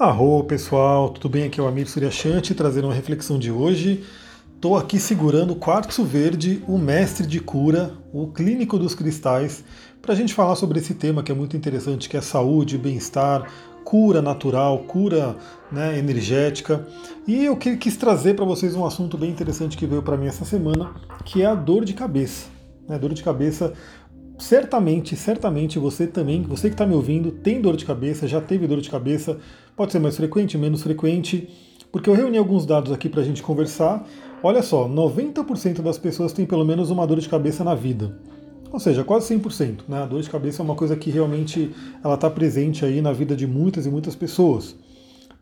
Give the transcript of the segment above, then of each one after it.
Arro pessoal, tudo bem? Aqui é o Amir Suryashanti trazendo uma reflexão de hoje. Estou aqui segurando o quartzo verde, o mestre de cura, o clínico dos cristais, para a gente falar sobre esse tema que é muito interessante, que é saúde, bem-estar, cura natural, cura né, energética. E eu quis trazer para vocês um assunto bem interessante que veio para mim essa semana, que é a dor de cabeça. Né, dor de cabeça certamente, certamente você também, você que está me ouvindo, tem dor de cabeça, já teve dor de cabeça, pode ser mais frequente, menos frequente, porque eu reuni alguns dados aqui para a gente conversar. Olha só, 90% das pessoas têm pelo menos uma dor de cabeça na vida. Ou seja, quase 100%. Né? A dor de cabeça é uma coisa que realmente ela está presente aí na vida de muitas e muitas pessoas.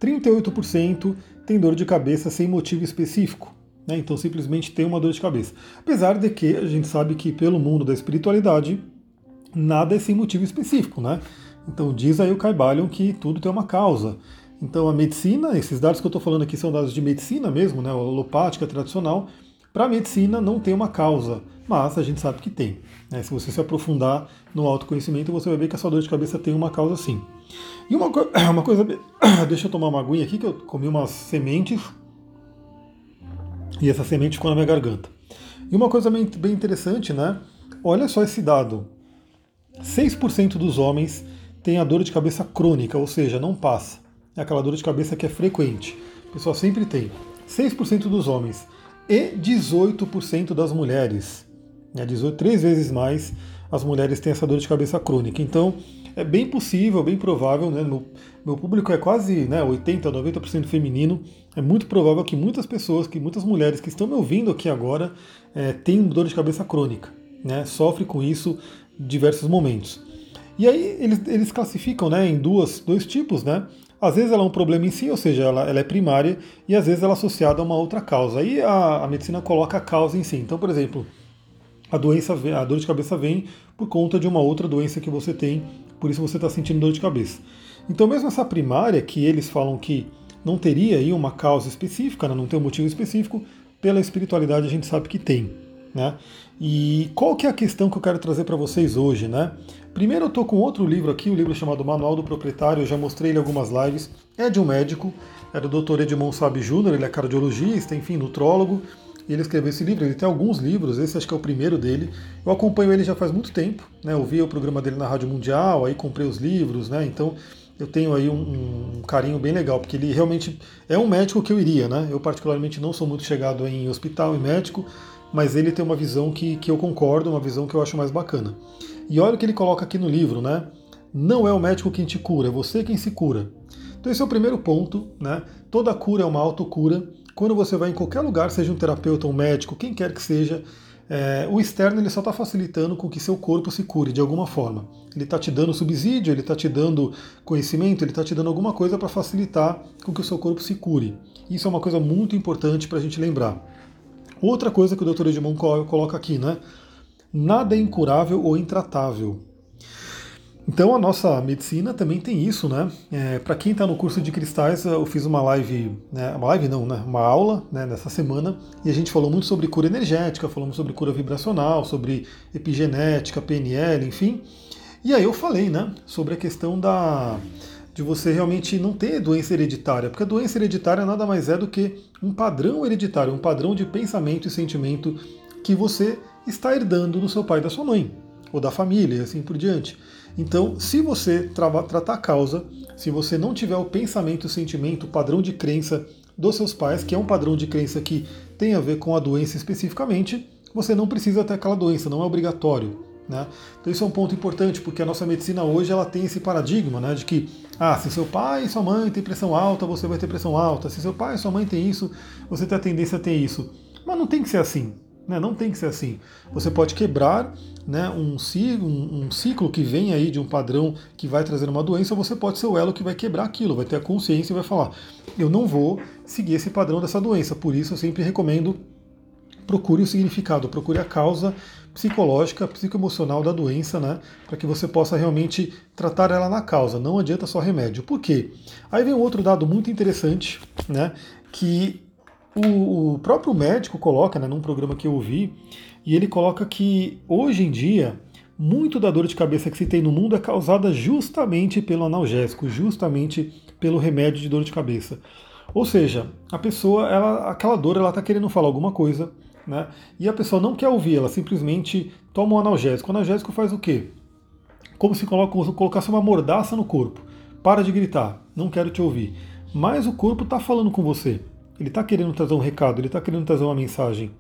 38% tem dor de cabeça sem motivo específico. Né? Então simplesmente tem uma dor de cabeça. Apesar de que a gente sabe que pelo mundo da espiritualidade nada é sem motivo específico, né? Então diz aí o Caibalion que tudo tem uma causa. Então a medicina, esses dados que eu estou falando aqui são dados de medicina mesmo, né? Holopática tradicional. Para a medicina não tem uma causa, mas a gente sabe que tem. Né? Se você se aprofundar no autoconhecimento, você vai ver que a sua dor de cabeça tem uma causa sim. E uma, uma coisa. Deixa eu tomar uma aguinha aqui que eu comi umas sementes e essa semente ficou na minha garganta. E uma coisa bem, interessante, né? Olha só esse dado. 6% dos homens têm a dor de cabeça crônica, ou seja, não passa. É aquela dor de cabeça que é frequente. O pessoal sempre tem. 6% dos homens e 18% das mulheres. É 18, três vezes mais as mulheres têm essa dor de cabeça crônica. Então, é bem possível, bem provável, né? Meu, meu público é quase né, 80, 90% feminino. É muito provável que muitas pessoas, que muitas mulheres que estão me ouvindo aqui agora, é, têm dor de cabeça crônica, né? Sofre com isso em diversos momentos. E aí eles, eles classificam né, em duas, dois tipos, né? Às vezes ela é um problema em si, ou seja, ela, ela é primária, e às vezes ela é associada a uma outra causa. Aí a, a medicina coloca a causa em si. Então, por exemplo, a doença, a dor de cabeça vem por conta de uma outra doença que você tem por isso você está sentindo dor de cabeça. Então, mesmo essa primária, que eles falam que não teria aí uma causa específica, né, não tem um motivo específico, pela espiritualidade a gente sabe que tem. Né? E qual que é a questão que eu quero trazer para vocês hoje? Né? Primeiro eu estou com outro livro aqui, o um livro chamado Manual do Proprietário, eu já mostrei ele algumas lives, é de um médico, é do Dr. Edmond Sabe Jr., ele é cardiologista, enfim, nutrólogo, e ele escreveu esse livro. Ele tem alguns livros, esse acho que é o primeiro dele. Eu acompanho ele já faz muito tempo, né? Eu vi o programa dele na Rádio Mundial, aí comprei os livros, né? Então eu tenho aí um, um, carinho bem legal, porque ele realmente é um médico que eu iria, né? Eu particularmente não sou muito chegado em hospital e médico, mas ele tem uma visão que, que eu concordo, uma visão que eu acho mais bacana. E olha o que ele coloca aqui no livro, né? Não é o médico quem te cura, é você quem se cura. Então esse é o primeiro ponto, né? Toda cura é uma autocura quando você vai em qualquer lugar, seja um terapeuta, um médico, quem quer que seja, é, o externo ele só está facilitando com que seu corpo se cure de alguma forma. Ele está te dando subsídio, ele está te dando conhecimento, ele está te dando alguma coisa para facilitar com que o seu corpo se cure. Isso é uma coisa muito importante para a gente lembrar. Outra coisa que o Dr. Edmond coloca aqui, né? Nada é incurável ou intratável. Então a nossa medicina também tem isso, né? É, Para quem está no curso de cristais, eu fiz uma live, né? uma live não, né? Uma aula né? nessa semana e a gente falou muito sobre cura energética, falamos sobre cura vibracional, sobre epigenética, PNL, enfim. E aí eu falei, né? Sobre a questão da de você realmente não ter doença hereditária, porque a doença hereditária nada mais é do que um padrão hereditário, um padrão de pensamento e sentimento que você está herdando do seu pai e da sua mãe, ou da família, e assim por diante. Então, se você tratar a causa, se você não tiver o pensamento, o sentimento, o padrão de crença dos seus pais, que é um padrão de crença que tem a ver com a doença especificamente, você não precisa ter aquela doença, não é obrigatório. Né? Então isso é um ponto importante, porque a nossa medicina hoje ela tem esse paradigma né, de que ah, se seu pai e sua mãe têm pressão alta, você vai ter pressão alta. Se seu pai e sua mãe têm isso, você tem a tendência a ter isso. Mas não tem que ser assim. Né? Não tem que ser assim. Você pode quebrar né, um, ciclo, um, ciclo que vem aí de um padrão que vai trazer uma doença, você pode ser o elo que vai quebrar aquilo, vai ter a consciência e vai falar: eu não vou seguir esse padrão dessa doença. Por isso eu sempre recomendo procure o significado, procure a causa psicológica, psicoemocional da doença, né? Para que você possa realmente tratar ela na causa. Não adianta só remédio. Por quê? Aí vem um outro dado muito interessante, né? Que o, o próprio médico coloca, né, num programa que eu ouvi, e ele coloca que hoje em dia muito da dor de cabeça que se tem no mundo é causada justamente pelo analgésico, justamente pelo remédio de dor de cabeça. Ou seja, a pessoa, ela, aquela dor, ela está querendo falar alguma coisa, né? E a pessoa não quer ouvir, ela simplesmente toma um analgésico. O analgésico faz o quê? Como se colocasse uma mordaça no corpo. Para de gritar, não quero te ouvir. Mas o corpo está falando com você. Ele está querendo trazer um recado, ele está querendo trazer uma mensagem.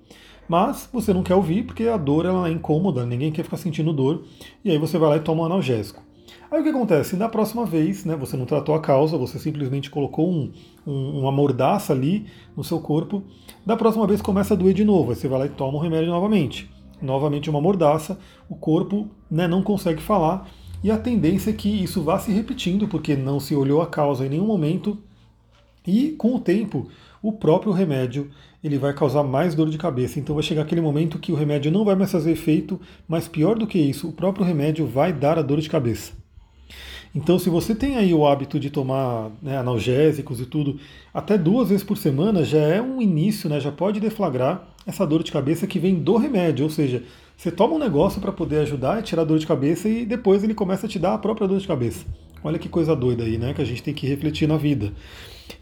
Mas você não quer ouvir porque a dor ela é incômoda, ninguém quer ficar sentindo dor. E aí você vai lá e toma um analgésico. Aí o que acontece? Na próxima vez, né, você não tratou a causa, você simplesmente colocou um, um, uma mordaça ali no seu corpo. Da próxima vez começa a doer de novo, aí você vai lá e toma o remédio novamente. Novamente uma mordaça, o corpo né, não consegue falar e a tendência é que isso vá se repetindo, porque não se olhou a causa em nenhum momento. E com o tempo, o próprio remédio ele vai causar mais dor de cabeça. Então vai chegar aquele momento que o remédio não vai mais fazer efeito, mas pior do que isso, o próprio remédio vai dar a dor de cabeça. Então, se você tem aí o hábito de tomar né, analgésicos e tudo, até duas vezes por semana já é um início, né, já pode deflagrar essa dor de cabeça que vem do remédio. Ou seja, você toma um negócio para poder ajudar a tirar a dor de cabeça e depois ele começa a te dar a própria dor de cabeça. Olha que coisa doida aí, né, que a gente tem que refletir na vida.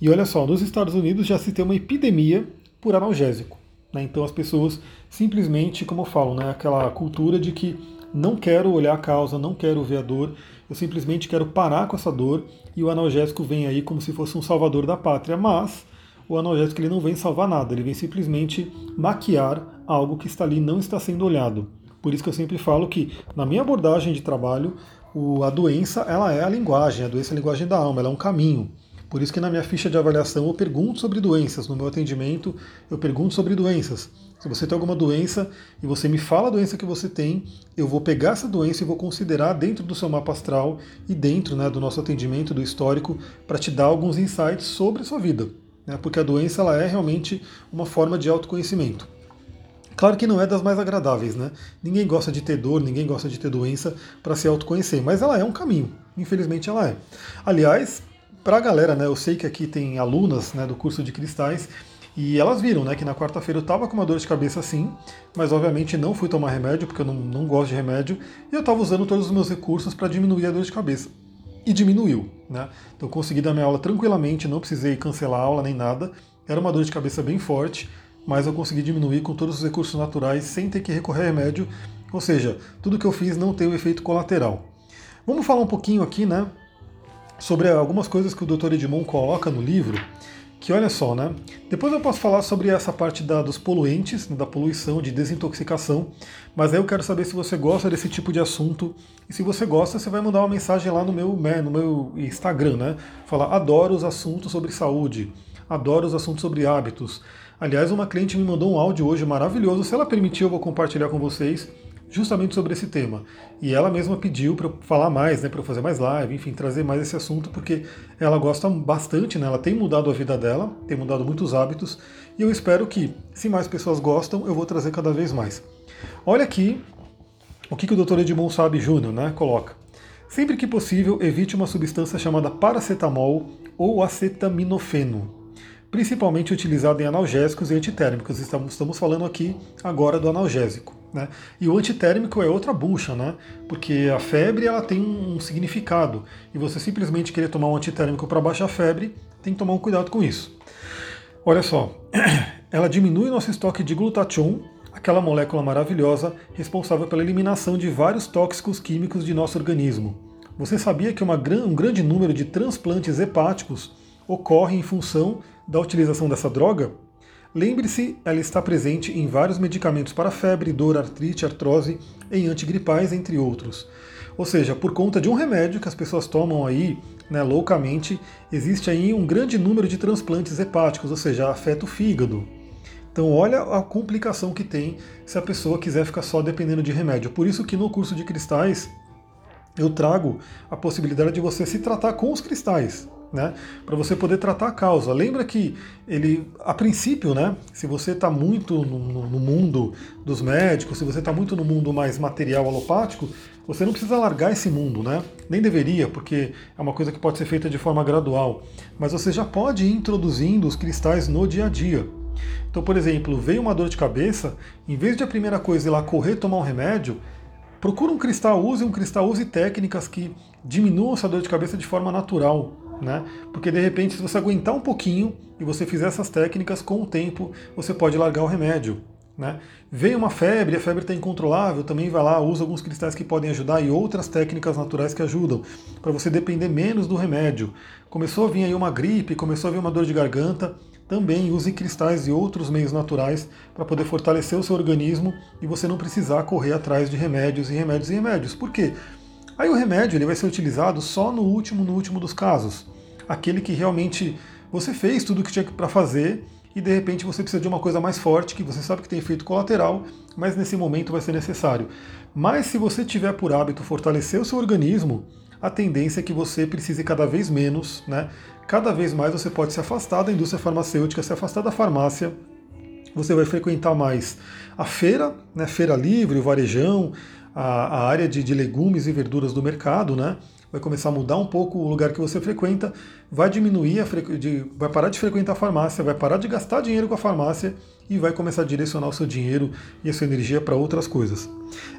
E olha só, nos Estados Unidos já se tem uma epidemia por analgésico. Né? Então as pessoas simplesmente, como eu falo, né, aquela cultura de que não quero olhar a causa, não quero ver a dor, eu simplesmente quero parar com essa dor e o analgésico vem aí como se fosse um salvador da pátria, mas o analgésico ele não vem salvar nada, ele vem simplesmente maquiar algo que está ali não está sendo olhado. Por isso que eu sempre falo que na minha abordagem de trabalho, o, a doença ela é a linguagem, a doença é a linguagem da alma, ela é um caminho. Por isso que na minha ficha de avaliação eu pergunto sobre doenças, no meu atendimento eu pergunto sobre doenças. Se você tem alguma doença e você me fala a doença que você tem, eu vou pegar essa doença e vou considerar dentro do seu mapa astral e dentro né, do nosso atendimento, do histórico, para te dar alguns insights sobre a sua vida. Né, porque a doença ela é realmente uma forma de autoconhecimento. Claro que não é das mais agradáveis, né? Ninguém gosta de ter dor, ninguém gosta de ter doença para se autoconhecer, mas ela é um caminho. Infelizmente ela é. Aliás, para a galera, né, eu sei que aqui tem alunas né, do curso de cristais e elas viram né, que na quarta-feira eu estava com uma dor de cabeça sim, mas obviamente não fui tomar remédio, porque eu não, não gosto de remédio, e eu estava usando todos os meus recursos para diminuir a dor de cabeça. E diminuiu. Né? Então consegui dar minha aula tranquilamente, não precisei cancelar a aula nem nada. Era uma dor de cabeça bem forte, mas eu consegui diminuir com todos os recursos naturais sem ter que recorrer a remédio. Ou seja, tudo que eu fiz não tem o efeito colateral. Vamos falar um pouquinho aqui, né, sobre algumas coisas que o Dr. Edmond coloca no livro, que olha só, né? Depois eu posso falar sobre essa parte da, dos poluentes, né, da poluição, de desintoxicação, mas aí eu quero saber se você gosta desse tipo de assunto. E se você gosta, você vai mandar uma mensagem lá no meu, né, no meu Instagram, né? Falar, adoro os assuntos sobre saúde, adoro os assuntos sobre hábitos. Aliás, uma cliente me mandou um áudio hoje maravilhoso. Se ela permitir, eu vou compartilhar com vocês justamente sobre esse tema. E ela mesma pediu para eu falar mais, né, para eu fazer mais live, enfim, trazer mais esse assunto, porque ela gosta bastante, né, ela tem mudado a vida dela, tem mudado muitos hábitos, e eu espero que, se mais pessoas gostam, eu vou trazer cada vez mais. Olha aqui o que, que o Dr. Edmond Sabe Júnior né, coloca. Sempre que possível, evite uma substância chamada paracetamol ou acetaminofeno, principalmente utilizada em analgésicos e antitérmicos. Estamos, estamos falando aqui agora do analgésico. Né? E o antitérmico é outra bucha, né? porque a febre ela tem um significado e você simplesmente querer tomar um antitérmico para baixar a febre, tem que tomar um cuidado com isso. Olha só, ela diminui nosso estoque de glutatión, aquela molécula maravilhosa responsável pela eliminação de vários tóxicos químicos de nosso organismo. Você sabia que uma, um grande número de transplantes hepáticos ocorre em função da utilização dessa droga? Lembre-se, ela está presente em vários medicamentos para febre, dor, artrite, artrose, em antigripais, entre outros. Ou seja, por conta de um remédio que as pessoas tomam aí né, loucamente, existe aí um grande número de transplantes hepáticos, ou seja, afeta o fígado. Então olha a complicação que tem se a pessoa quiser ficar só dependendo de remédio. Por isso que no curso de cristais eu trago a possibilidade de você se tratar com os cristais né, para você poder tratar a causa. Lembra que ele, a princípio, né, se você está muito no, no, mundo dos médicos, se você está muito no mundo mais material alopático, você não precisa largar esse mundo, né? Nem deveria, porque é uma coisa que pode ser feita de forma gradual. Mas você já pode ir introduzindo os cristais no dia a dia. Então, por exemplo, veio uma dor de cabeça, em vez de a primeira coisa ir lá correr tomar um remédio, procura um cristal, use um cristal, use técnicas que diminuam essa dor de cabeça de forma natural, né? Porque de repente, se você aguentar um pouquinho e você fizer essas técnicas, com o tempo você pode largar o remédio. Né? Veio uma febre, a febre está incontrolável, também vai lá, usa alguns cristais que podem ajudar e outras técnicas naturais que ajudam, para você depender menos do remédio. Começou a vir aí uma gripe, começou a vir uma dor de garganta, também use cristais e outros meios naturais para poder fortalecer o seu organismo e você não precisar correr atrás de remédios e remédios e remédios. Por quê? Aí o remédio ele vai ser utilizado só no último, no último dos casos. Aquele que realmente você fez tudo o que tinha para fazer e de repente você precisa de uma coisa mais forte, que você sabe que tem efeito colateral, mas nesse momento vai ser necessário. Mas se você tiver por hábito fortalecer o seu organismo, a tendência é que você precise cada vez menos, né? Cada vez mais você pode se afastar da indústria farmacêutica, se afastar da farmácia. Você vai frequentar mais a feira, né? Feira livre, o varejão, a, a área de, de legumes e verduras do mercado, né? Vai começar a mudar um pouco o lugar que você frequenta, vai diminuir, a vai parar de frequentar a farmácia, vai parar de gastar dinheiro com a farmácia e vai começar a direcionar o seu dinheiro e a sua energia para outras coisas.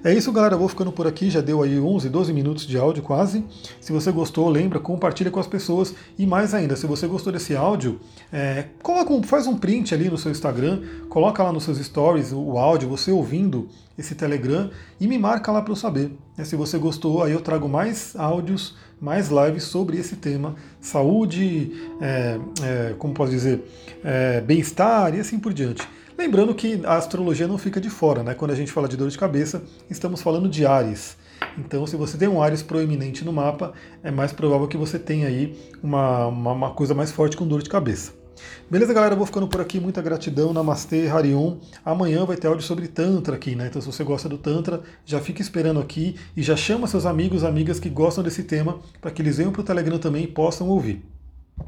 É isso, galera. Eu vou ficando por aqui. Já deu aí 11, 12 minutos de áudio quase. Se você gostou, lembra, compartilha com as pessoas. E mais ainda, se você gostou desse áudio, é, coloca um, faz um print ali no seu Instagram, coloca lá nos seus stories o áudio, você ouvindo esse Telegram e me marca lá para eu saber. É, se você gostou, aí eu trago mais áudios, mais lives sobre esse tema, saúde, é, é, como posso dizer, é, bem-estar e assim por diante. Lembrando que a astrologia não fica de fora, né? Quando a gente fala de dor de cabeça, estamos falando de Ares. Então, se você tem um Ares proeminente no mapa, é mais provável que você tenha aí uma, uma, uma coisa mais forte com dor de cabeça. Beleza, galera? Eu vou ficando por aqui. Muita gratidão. Namastê, Harion. Amanhã vai ter áudio sobre Tantra aqui, né? Então, se você gosta do Tantra, já fica esperando aqui e já chama seus amigos, amigas que gostam desse tema para que eles venham para o Telegram também e possam ouvir.